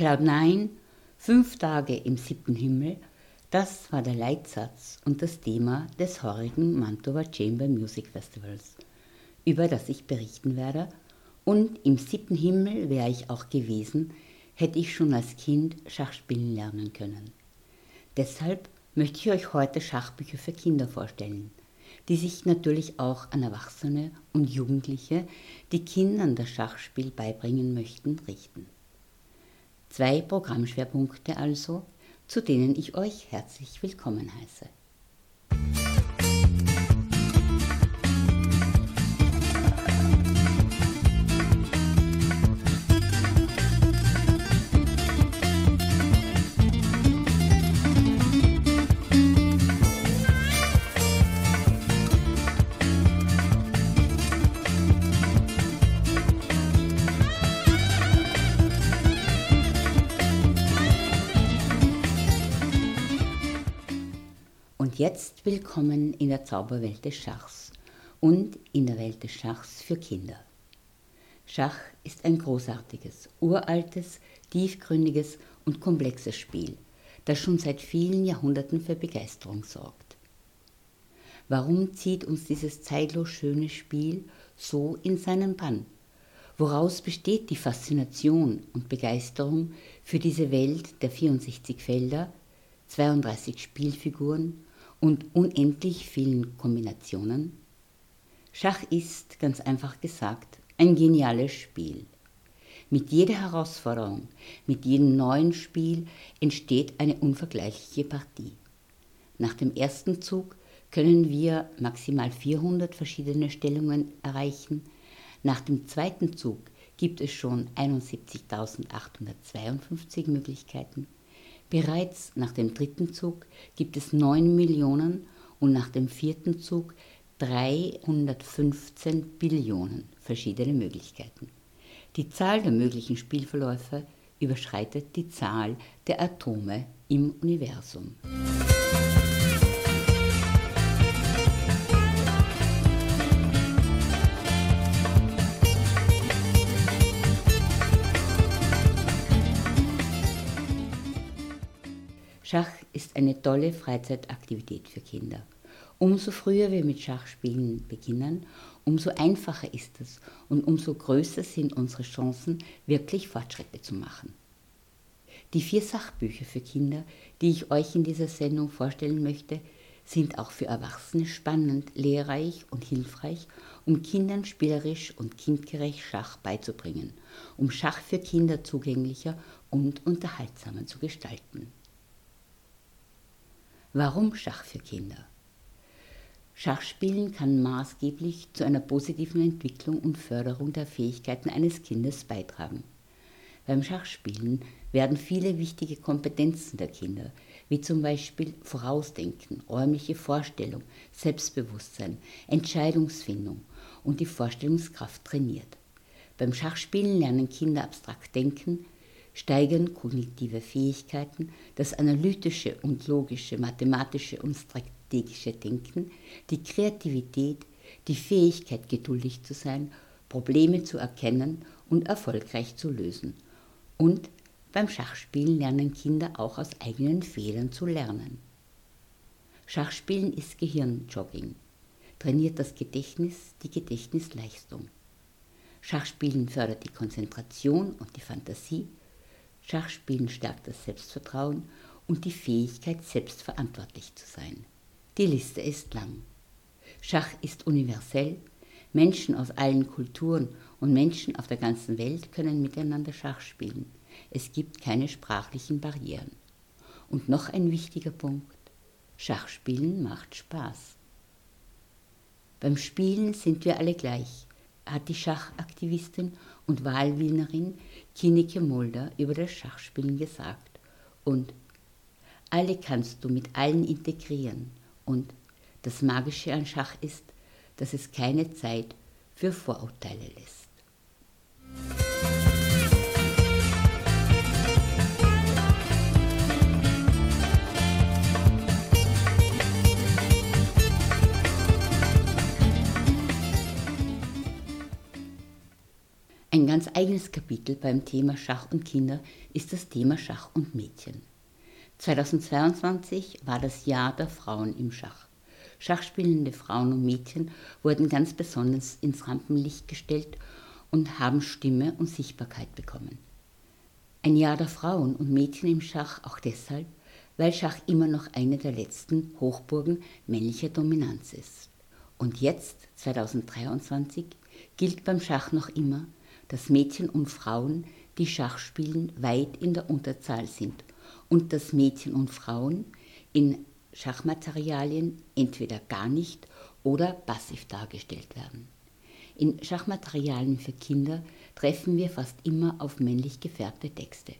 9, fünf Tage im siebten Himmel, das war der Leitsatz und das Thema des heurigen Mantova Chamber Music Festivals, über das ich berichten werde. Und im siebten Himmel wäre ich auch gewesen, hätte ich schon als Kind Schach spielen lernen können. Deshalb möchte ich euch heute Schachbücher für Kinder vorstellen, die sich natürlich auch an Erwachsene und Jugendliche, die Kindern das Schachspiel beibringen möchten, richten. Zwei Programmschwerpunkte also, zu denen ich euch herzlich willkommen heiße. Willkommen in der Zauberwelt des Schachs und in der Welt des Schachs für Kinder. Schach ist ein großartiges, uraltes, tiefgründiges und komplexes Spiel, das schon seit vielen Jahrhunderten für Begeisterung sorgt. Warum zieht uns dieses zeitlos schöne Spiel so in seinen Bann? Woraus besteht die Faszination und Begeisterung für diese Welt der 64 Felder, 32 Spielfiguren und unendlich vielen Kombinationen? Schach ist, ganz einfach gesagt, ein geniales Spiel. Mit jeder Herausforderung, mit jedem neuen Spiel entsteht eine unvergleichliche Partie. Nach dem ersten Zug können wir maximal 400 verschiedene Stellungen erreichen. Nach dem zweiten Zug gibt es schon 71.852 Möglichkeiten. Bereits nach dem dritten Zug gibt es 9 Millionen und nach dem vierten Zug 315 Billionen verschiedene Möglichkeiten. Die Zahl der möglichen Spielverläufe überschreitet die Zahl der Atome im Universum. Schach ist eine tolle Freizeitaktivität für Kinder. Umso früher wir mit Schachspielen beginnen, umso einfacher ist es und umso größer sind unsere Chancen, wirklich Fortschritte zu machen. Die vier Sachbücher für Kinder, die ich euch in dieser Sendung vorstellen möchte, sind auch für Erwachsene spannend, lehrreich und hilfreich, um Kindern spielerisch und kindgerecht Schach beizubringen, um Schach für Kinder zugänglicher und unterhaltsamer zu gestalten. Warum Schach für Kinder? Schachspielen kann maßgeblich zu einer positiven Entwicklung und Förderung der Fähigkeiten eines Kindes beitragen. Beim Schachspielen werden viele wichtige Kompetenzen der Kinder, wie zum Beispiel Vorausdenken, räumliche Vorstellung, Selbstbewusstsein, Entscheidungsfindung und die Vorstellungskraft trainiert. Beim Schachspielen lernen Kinder abstrakt denken, steigern kognitive Fähigkeiten, das analytische und logische, mathematische und strategische Denken, die Kreativität, die Fähigkeit, geduldig zu sein, Probleme zu erkennen und erfolgreich zu lösen. Und beim Schachspielen lernen Kinder auch aus eigenen Fehlern zu lernen. Schachspielen ist Gehirnjogging, trainiert das Gedächtnis, die Gedächtnisleistung. Schachspielen fördert die Konzentration und die Fantasie, Schachspielen stärkt das Selbstvertrauen und die Fähigkeit, selbstverantwortlich zu sein. Die Liste ist lang. Schach ist universell. Menschen aus allen Kulturen und Menschen auf der ganzen Welt können miteinander Schach spielen. Es gibt keine sprachlichen Barrieren. Und noch ein wichtiger Punkt. Schachspielen macht Spaß. Beim Spielen sind wir alle gleich, hat die Schachaktivistin und Wahlwienerin Kineke Mulder über das Schachspielen gesagt. Und alle kannst du mit allen integrieren. Und das Magische an Schach ist, dass es keine Zeit für Vorurteile lässt. Ein ganz eigenes Kapitel beim Thema Schach und Kinder ist das Thema Schach und Mädchen. 2022 war das Jahr der Frauen im Schach. Schachspielende Frauen und Mädchen wurden ganz besonders ins Rampenlicht gestellt und haben Stimme und Sichtbarkeit bekommen. Ein Jahr der Frauen und Mädchen im Schach auch deshalb, weil Schach immer noch eine der letzten Hochburgen männlicher Dominanz ist. Und jetzt, 2023, gilt beim Schach noch immer, dass Mädchen und Frauen, die Schach spielen, weit in der Unterzahl sind und dass Mädchen und Frauen in Schachmaterialien entweder gar nicht oder passiv dargestellt werden. In Schachmaterialien für Kinder treffen wir fast immer auf männlich gefärbte Texte.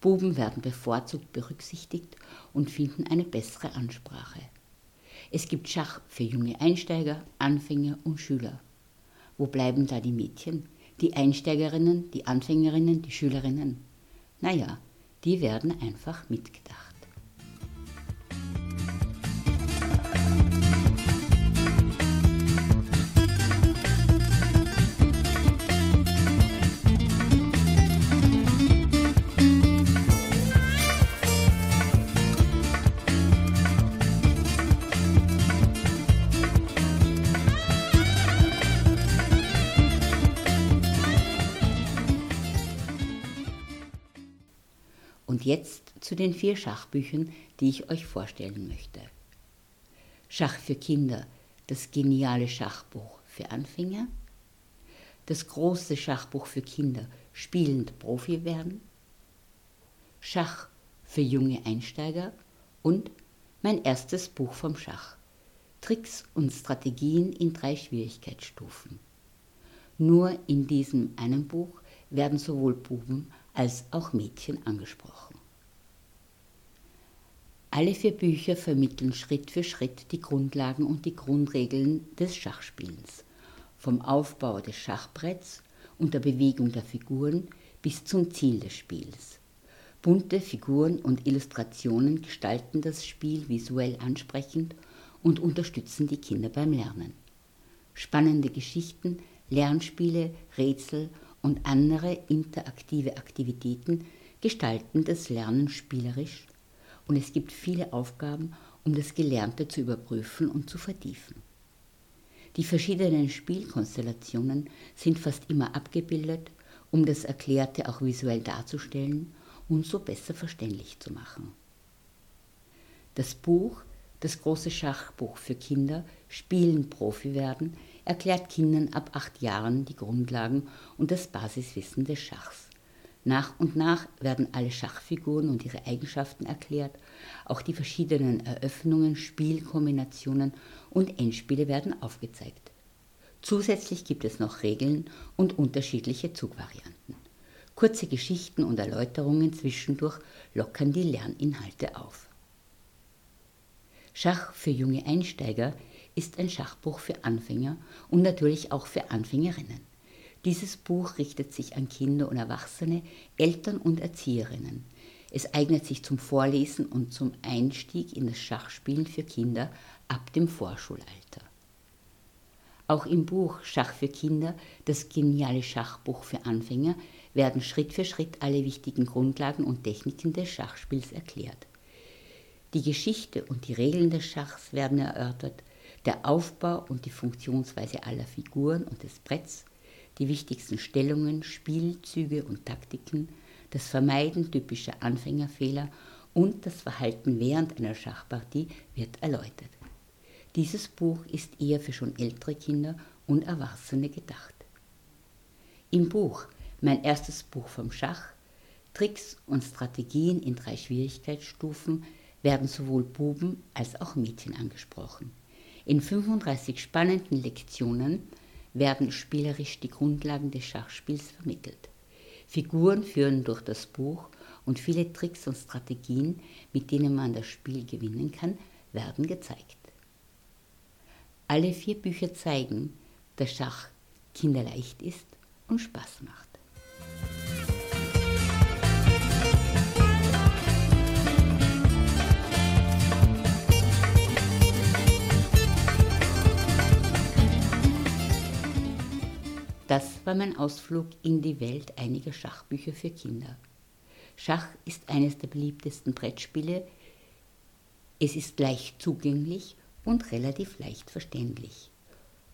Buben werden bevorzugt berücksichtigt und finden eine bessere Ansprache. Es gibt Schach für junge Einsteiger, Anfänger und Schüler. Wo bleiben da die Mädchen, die Einsteigerinnen, die Anfängerinnen, die Schülerinnen? Naja, die werden einfach mitgedacht. Jetzt zu den vier Schachbüchern, die ich euch vorstellen möchte. Schach für Kinder, das geniale Schachbuch für Anfänger. Das große Schachbuch für Kinder, spielend Profi werden. Schach für junge Einsteiger und mein erstes Buch vom Schach. Tricks und Strategien in drei Schwierigkeitsstufen. Nur in diesem einen Buch werden sowohl Buben als auch Mädchen angesprochen. Alle vier Bücher vermitteln Schritt für Schritt die Grundlagen und die Grundregeln des Schachspielens, vom Aufbau des Schachbretts und der Bewegung der Figuren bis zum Ziel des Spiels. Bunte Figuren und Illustrationen gestalten das Spiel visuell ansprechend und unterstützen die Kinder beim Lernen. Spannende Geschichten, Lernspiele, Rätsel und andere interaktive Aktivitäten gestalten das Lernen spielerisch und es gibt viele Aufgaben, um das Gelernte zu überprüfen und zu vertiefen. Die verschiedenen Spielkonstellationen sind fast immer abgebildet, um das Erklärte auch visuell darzustellen und so besser verständlich zu machen. Das Buch, das große Schachbuch für Kinder, Spielen Profi werden, erklärt Kindern ab acht Jahren die Grundlagen und das Basiswissen des Schachs. Nach und nach werden alle Schachfiguren und ihre Eigenschaften erklärt, auch die verschiedenen Eröffnungen, Spielkombinationen und Endspiele werden aufgezeigt. Zusätzlich gibt es noch Regeln und unterschiedliche Zugvarianten. Kurze Geschichten und Erläuterungen zwischendurch lockern die Lerninhalte auf. Schach für junge Einsteiger ist ein Schachbuch für Anfänger und natürlich auch für Anfängerinnen. Dieses Buch richtet sich an Kinder und Erwachsene, Eltern und Erzieherinnen. Es eignet sich zum Vorlesen und zum Einstieg in das Schachspielen für Kinder ab dem Vorschulalter. Auch im Buch Schach für Kinder, das geniale Schachbuch für Anfänger, werden Schritt für Schritt alle wichtigen Grundlagen und Techniken des Schachspiels erklärt. Die Geschichte und die Regeln des Schachs werden erörtert, der Aufbau und die Funktionsweise aller Figuren und des Bretts, die wichtigsten Stellungen, Spielzüge und Taktiken, das Vermeiden typischer Anfängerfehler und das Verhalten während einer Schachpartie wird erläutert. Dieses Buch ist eher für schon ältere Kinder und Erwachsene gedacht. Im Buch Mein erstes Buch vom Schach, Tricks und Strategien in drei Schwierigkeitsstufen werden sowohl Buben als auch Mädchen angesprochen. In 35 spannenden Lektionen werden spielerisch die Grundlagen des Schachspiels vermittelt. Figuren führen durch das Buch und viele Tricks und Strategien, mit denen man das Spiel gewinnen kann, werden gezeigt. Alle vier Bücher zeigen, dass Schach kinderleicht ist und Spaß macht. War mein Ausflug in die Welt einiger Schachbücher für Kinder. Schach ist eines der beliebtesten Brettspiele. Es ist leicht zugänglich und relativ leicht verständlich.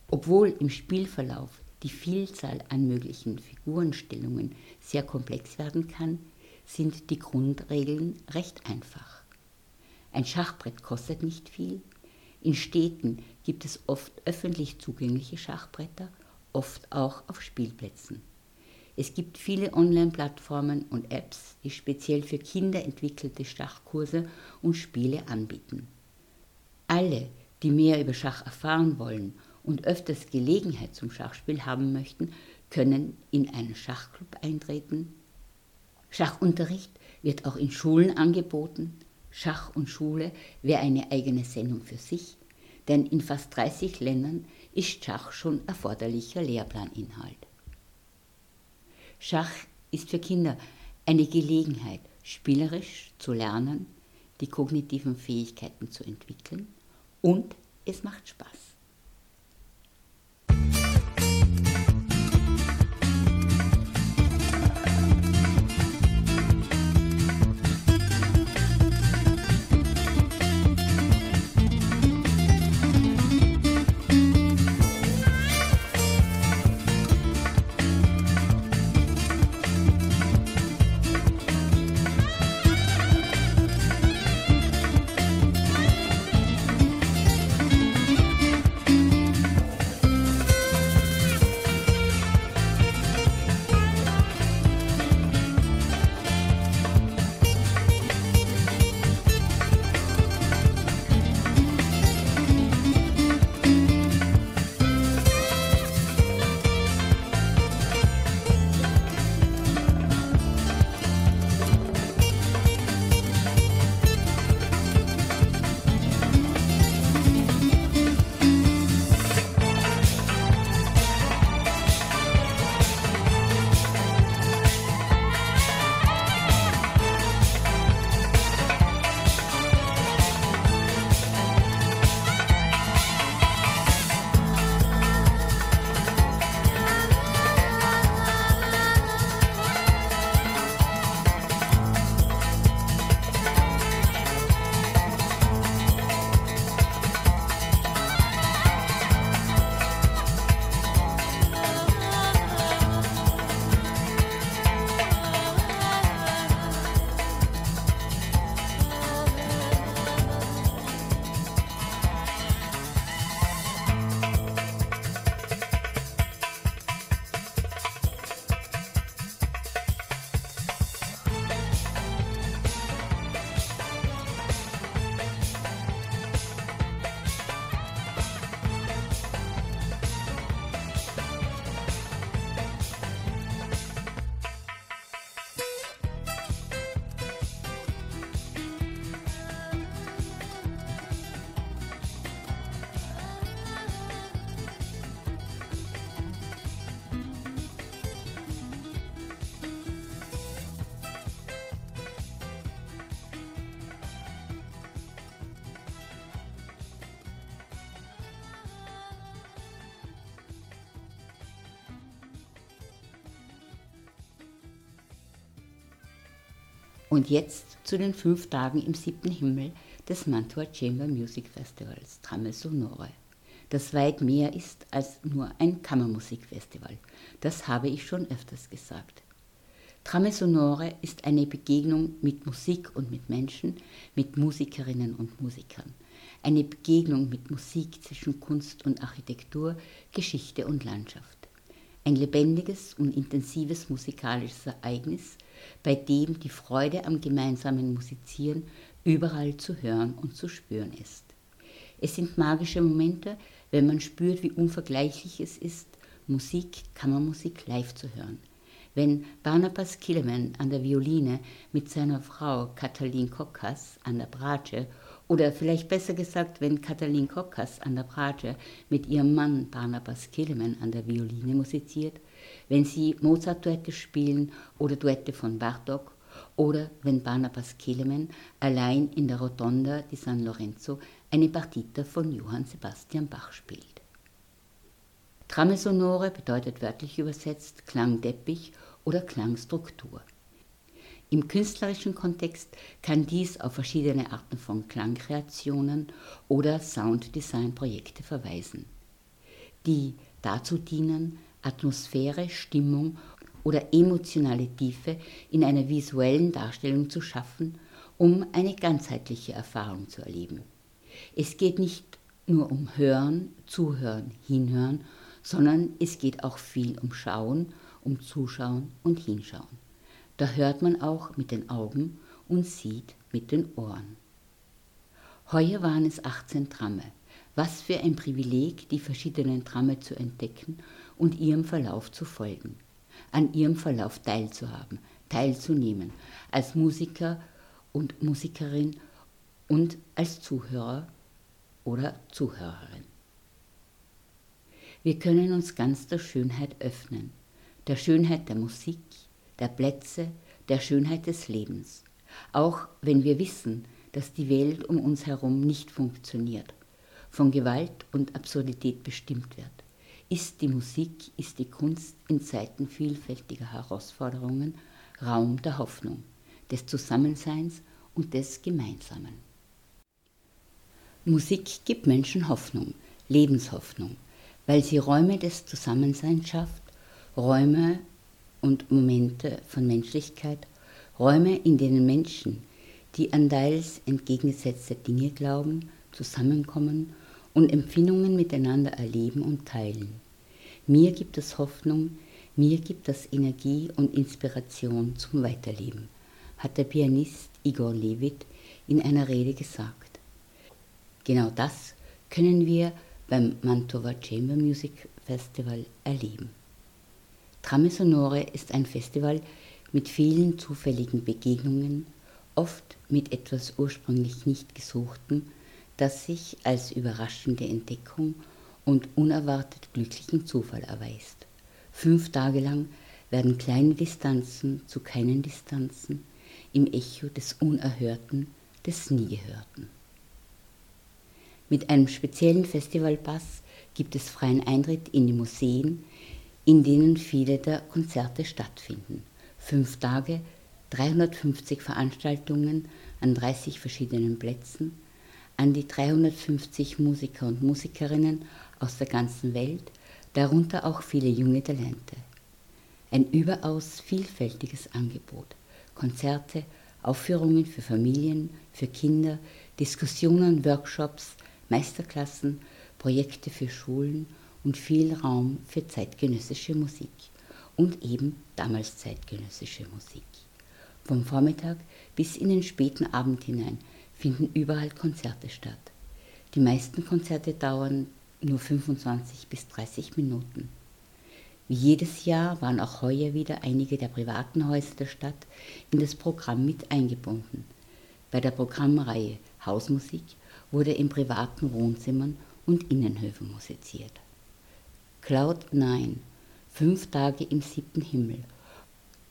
Obwohl im Spielverlauf die Vielzahl an möglichen Figurenstellungen sehr komplex werden kann, sind die Grundregeln recht einfach. Ein Schachbrett kostet nicht viel. In Städten gibt es oft öffentlich zugängliche Schachbretter, oft auch auf Spielplätzen. Es gibt viele Online-Plattformen und Apps, die speziell für Kinder entwickelte Schachkurse und Spiele anbieten. Alle, die mehr über Schach erfahren wollen und öfters Gelegenheit zum Schachspiel haben möchten, können in einen Schachclub eintreten. Schachunterricht wird auch in Schulen angeboten. Schach und Schule wäre eine eigene Sendung für sich, denn in fast 30 Ländern ist Schach schon erforderlicher Lehrplaninhalt. Schach ist für Kinder eine Gelegenheit, spielerisch zu lernen, die kognitiven Fähigkeiten zu entwickeln und es macht Spaß. Und jetzt zu den fünf Tagen im siebten Himmel des Mantua Chamber Music Festivals Trame Sonore, das weit mehr ist als nur ein Kammermusikfestival. Das habe ich schon öfters gesagt. Trame Sonore ist eine Begegnung mit Musik und mit Menschen, mit Musikerinnen und Musikern. Eine Begegnung mit Musik zwischen Kunst und Architektur, Geschichte und Landschaft. Ein lebendiges und intensives musikalisches Ereignis, bei dem die Freude am gemeinsamen Musizieren überall zu hören und zu spüren ist. Es sind magische Momente, wenn man spürt, wie unvergleichlich es ist, Musik, Kammermusik live zu hören. Wenn Barnabas Killeman an der Violine mit seiner Frau Katalin Kokas an der Bratsche oder vielleicht besser gesagt, wenn Katalin Kokas an der Bratsche mit ihrem Mann Barnabas Killeman an der Violine musiziert, wenn sie Mozart-Duette spielen oder Duette von Bartok oder wenn Barnabas Kelemen allein in der Rotonda di San Lorenzo eine Partita von Johann Sebastian Bach spielt. Trame sonore bedeutet wörtlich übersetzt Klangteppich oder Klangstruktur. Im künstlerischen Kontext kann dies auf verschiedene Arten von Klangkreationen oder Sounddesign-Projekte verweisen, die dazu dienen, Atmosphäre, Stimmung oder emotionale Tiefe in einer visuellen Darstellung zu schaffen, um eine ganzheitliche Erfahrung zu erleben. Es geht nicht nur um Hören, Zuhören, Hinhören, sondern es geht auch viel um Schauen, um Zuschauen und Hinschauen. Da hört man auch mit den Augen und sieht mit den Ohren. Heuer waren es 18 Tramme. Was für ein Privileg, die verschiedenen Tramme zu entdecken und ihrem Verlauf zu folgen, an ihrem Verlauf teilzuhaben, teilzunehmen, als Musiker und Musikerin und als Zuhörer oder Zuhörerin. Wir können uns ganz der Schönheit öffnen, der Schönheit der Musik, der Plätze, der Schönheit des Lebens, auch wenn wir wissen, dass die Welt um uns herum nicht funktioniert, von Gewalt und Absurdität bestimmt wird, ist die Musik, ist die Kunst in Zeiten vielfältiger Herausforderungen Raum der Hoffnung, des Zusammenseins und des Gemeinsamen. Musik gibt Menschen Hoffnung, Lebenshoffnung, weil sie Räume des Zusammenseins schafft, Räume und Momente von Menschlichkeit, Räume, in denen Menschen, die an teils entgegengesetzte Dinge glauben, zusammenkommen und Empfindungen miteinander erleben und teilen. Mir gibt es Hoffnung, mir gibt das Energie und Inspiration zum Weiterleben, hat der Pianist Igor Levit in einer Rede gesagt. Genau das können wir beim Mantova Chamber Music Festival erleben. Trame Sonore ist ein Festival mit vielen zufälligen Begegnungen, oft mit etwas ursprünglich nicht Gesuchten, das sich als überraschende Entdeckung und unerwartet glücklichen Zufall erweist. Fünf Tage lang werden kleine Distanzen zu keinen Distanzen im Echo des Unerhörten, des Niegehörten. Mit einem speziellen Festivalpass gibt es freien Eintritt in die Museen, in denen viele der Konzerte stattfinden. Fünf Tage, 350 Veranstaltungen an 30 verschiedenen Plätzen, an die 350 Musiker und Musikerinnen aus der ganzen Welt, darunter auch viele junge Talente. Ein überaus vielfältiges Angebot. Konzerte, Aufführungen für Familien, für Kinder, Diskussionen, Workshops, Meisterklassen, Projekte für Schulen und viel Raum für zeitgenössische Musik und eben damals zeitgenössische Musik. Vom Vormittag bis in den späten Abend hinein finden überall Konzerte statt. Die meisten Konzerte dauern nur 25 bis 30 Minuten. Wie jedes Jahr waren auch heuer wieder einige der privaten Häuser der Stadt in das Programm mit eingebunden. Bei der Programmreihe Hausmusik wurde in privaten Wohnzimmern und Innenhöfen musiziert. Cloud 9, fünf Tage im siebten Himmel.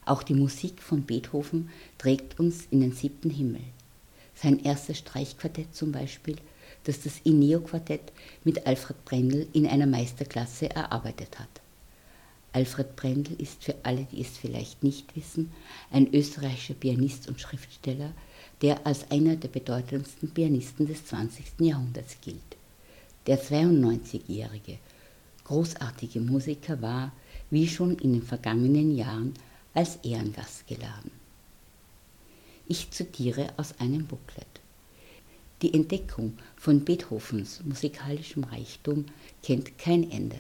Auch die Musik von Beethoven trägt uns in den siebten Himmel. Sein erstes Streichquartett zum Beispiel, das das Ineo-Quartett mit Alfred Brendel in einer Meisterklasse erarbeitet hat. Alfred Brendel ist für alle, die es vielleicht nicht wissen, ein österreichischer Pianist und Schriftsteller, der als einer der bedeutendsten Pianisten des 20. Jahrhunderts gilt. Der 92-jährige, großartige Musiker war, wie schon in den vergangenen Jahren, als Ehrengast geladen. Ich zitiere aus einem Booklet. Die Entdeckung von Beethovens musikalischem Reichtum kennt kein Ende.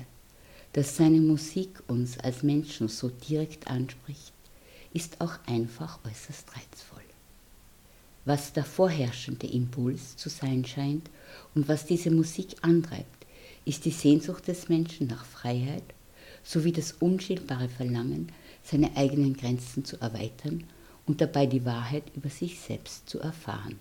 Dass seine Musik uns als Menschen so direkt anspricht, ist auch einfach äußerst reizvoll. Was der vorherrschende Impuls zu sein scheint und was diese Musik antreibt, ist die Sehnsucht des Menschen nach Freiheit sowie das unschildbare Verlangen, seine eigenen Grenzen zu erweitern und dabei die Wahrheit über sich selbst zu erfahren.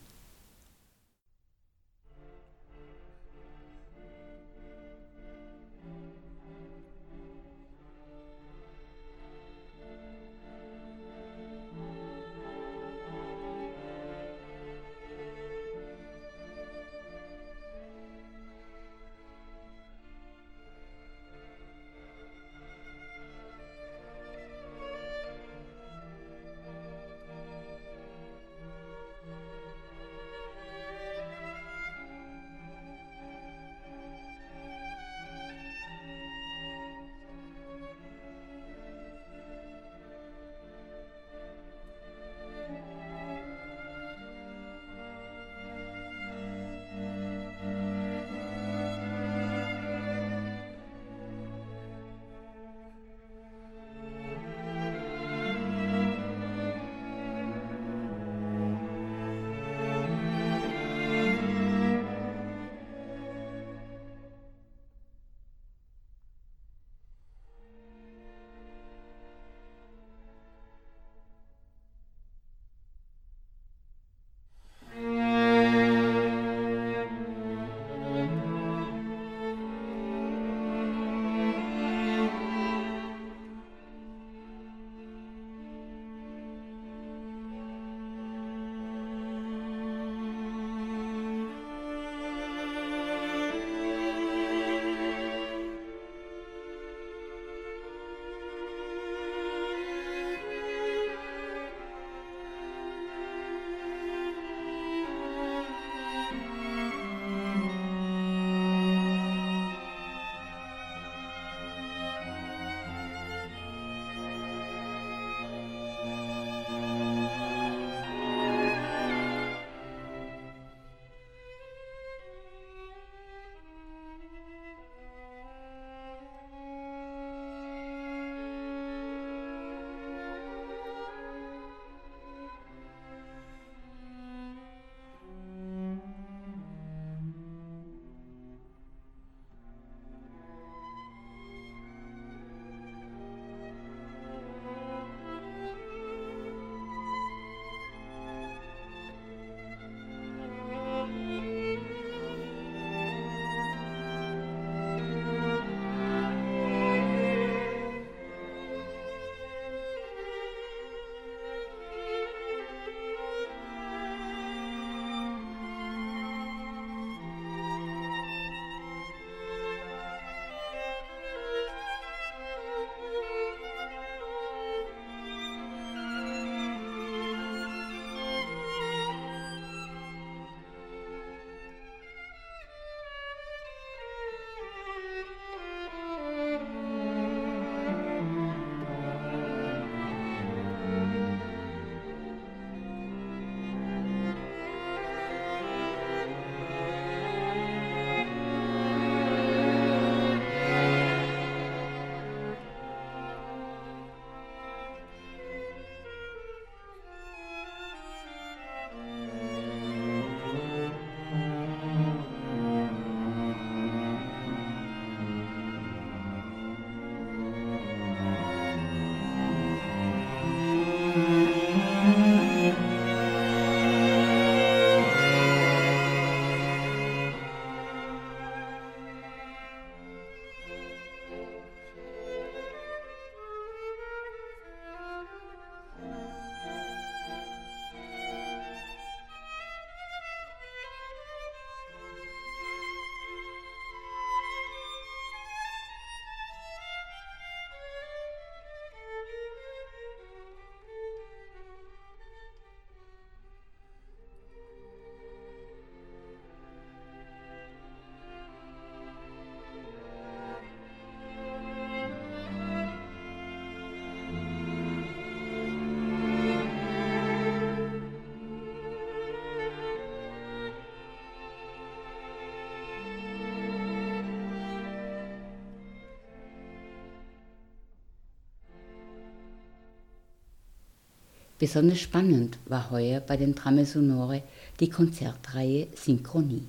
Besonders spannend war heuer bei den Trame Sonore die Konzertreihe Synchronie.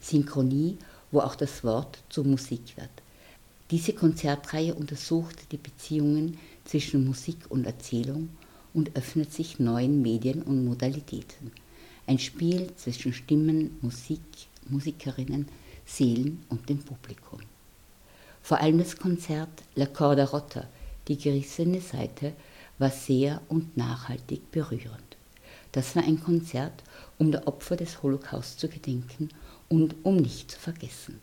Synchronie, wo auch das Wort zur Musik wird. Diese Konzertreihe untersucht die Beziehungen zwischen Musik und Erzählung und öffnet sich neuen Medien und Modalitäten. Ein Spiel zwischen Stimmen, Musik, Musikerinnen, Seelen und dem Publikum. Vor allem das Konzert La Corda Rotta, die gerissene Seite, war sehr und nachhaltig berührend. Das war ein Konzert, um der Opfer des Holocaust zu gedenken und um nicht zu vergessen.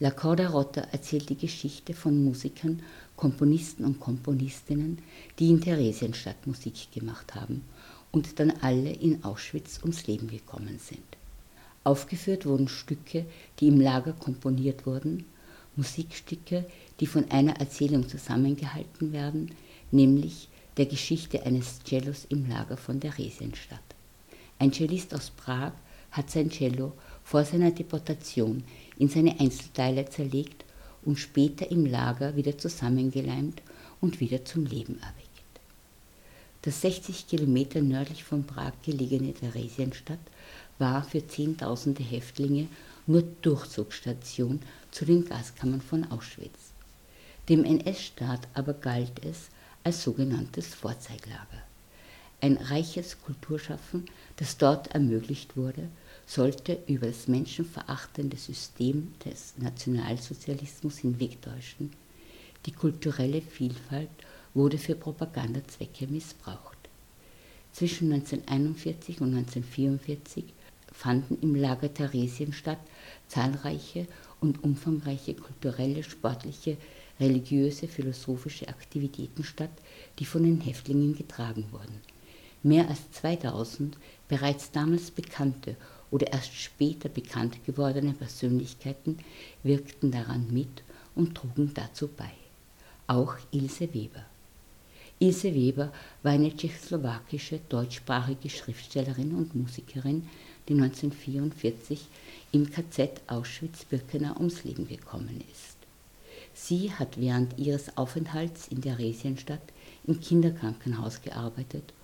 La Corda Rotta erzählt die Geschichte von Musikern, Komponisten und Komponistinnen, die in Theresienstadt Musik gemacht haben und dann alle in Auschwitz ums Leben gekommen sind. Aufgeführt wurden Stücke, die im Lager komponiert wurden, Musikstücke, die von einer Erzählung zusammengehalten werden, nämlich der Geschichte eines Cellos im Lager von Theresienstadt. Ein Cellist aus Prag hat sein Cello vor seiner Deportation in seine Einzelteile zerlegt und später im Lager wieder zusammengeleimt und wieder zum Leben erweckt. Das 60 Kilometer nördlich von Prag gelegene Theresienstadt war für Zehntausende Häftlinge nur Durchzugsstation zu den Gaskammern von Auschwitz. Dem NS-Staat aber galt es als sogenanntes Vorzeiglager. Ein reiches Kulturschaffen, das dort ermöglicht wurde, sollte über das menschenverachtende System des Nationalsozialismus hinwegtäuschen. Die kulturelle Vielfalt wurde für Propagandazwecke missbraucht. Zwischen 1941 und 1944 fanden im Lager Theresien statt zahlreiche und umfangreiche kulturelle, sportliche, religiöse, philosophische Aktivitäten statt, die von den Häftlingen getragen wurden. Mehr als 2000 bereits damals bekannte oder erst später bekannt gewordene Persönlichkeiten wirkten daran mit und trugen dazu bei. Auch Ilse Weber. Ilse Weber war eine tschechoslowakische deutschsprachige Schriftstellerin und Musikerin, die 1944 im KZ Auschwitz-Birkenau ums Leben gekommen ist. Sie hat während ihres Aufenthalts in der Resienstadt im Kinderkrankenhaus gearbeitet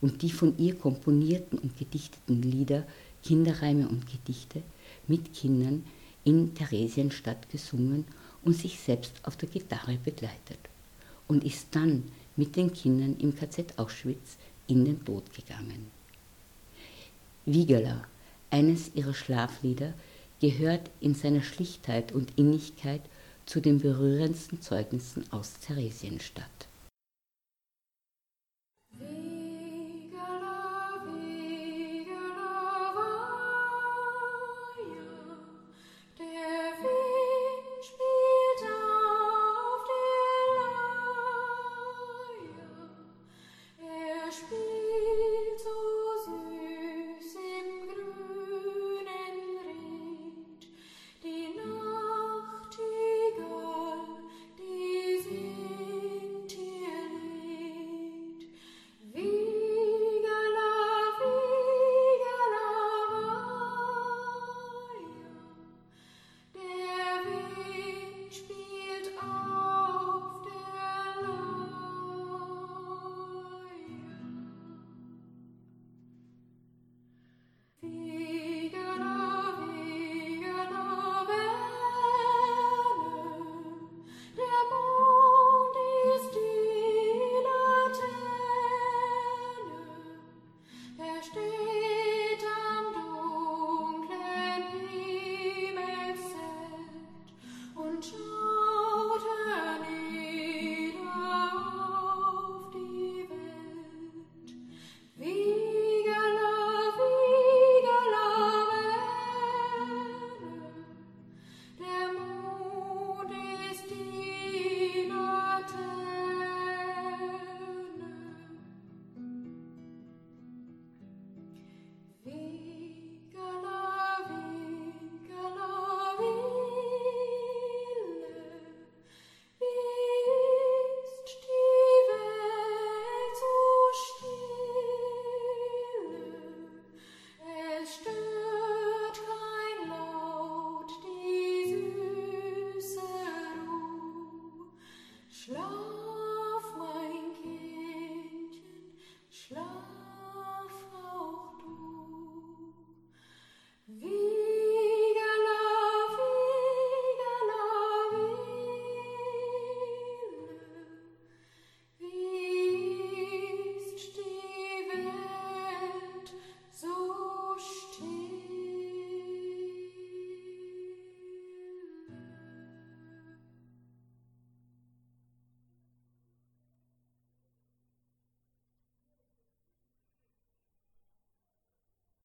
und die von ihr komponierten und gedichteten Lieder, Kinderreime und Gedichte mit Kindern in Theresienstadt gesungen und sich selbst auf der Gitarre begleitet und ist dann mit den Kindern im KZ Auschwitz in den Tod gegangen. Wiegerler, eines ihrer Schlaflieder, gehört in seiner Schlichtheit und Innigkeit zu den berührendsten Zeugnissen aus Theresienstadt.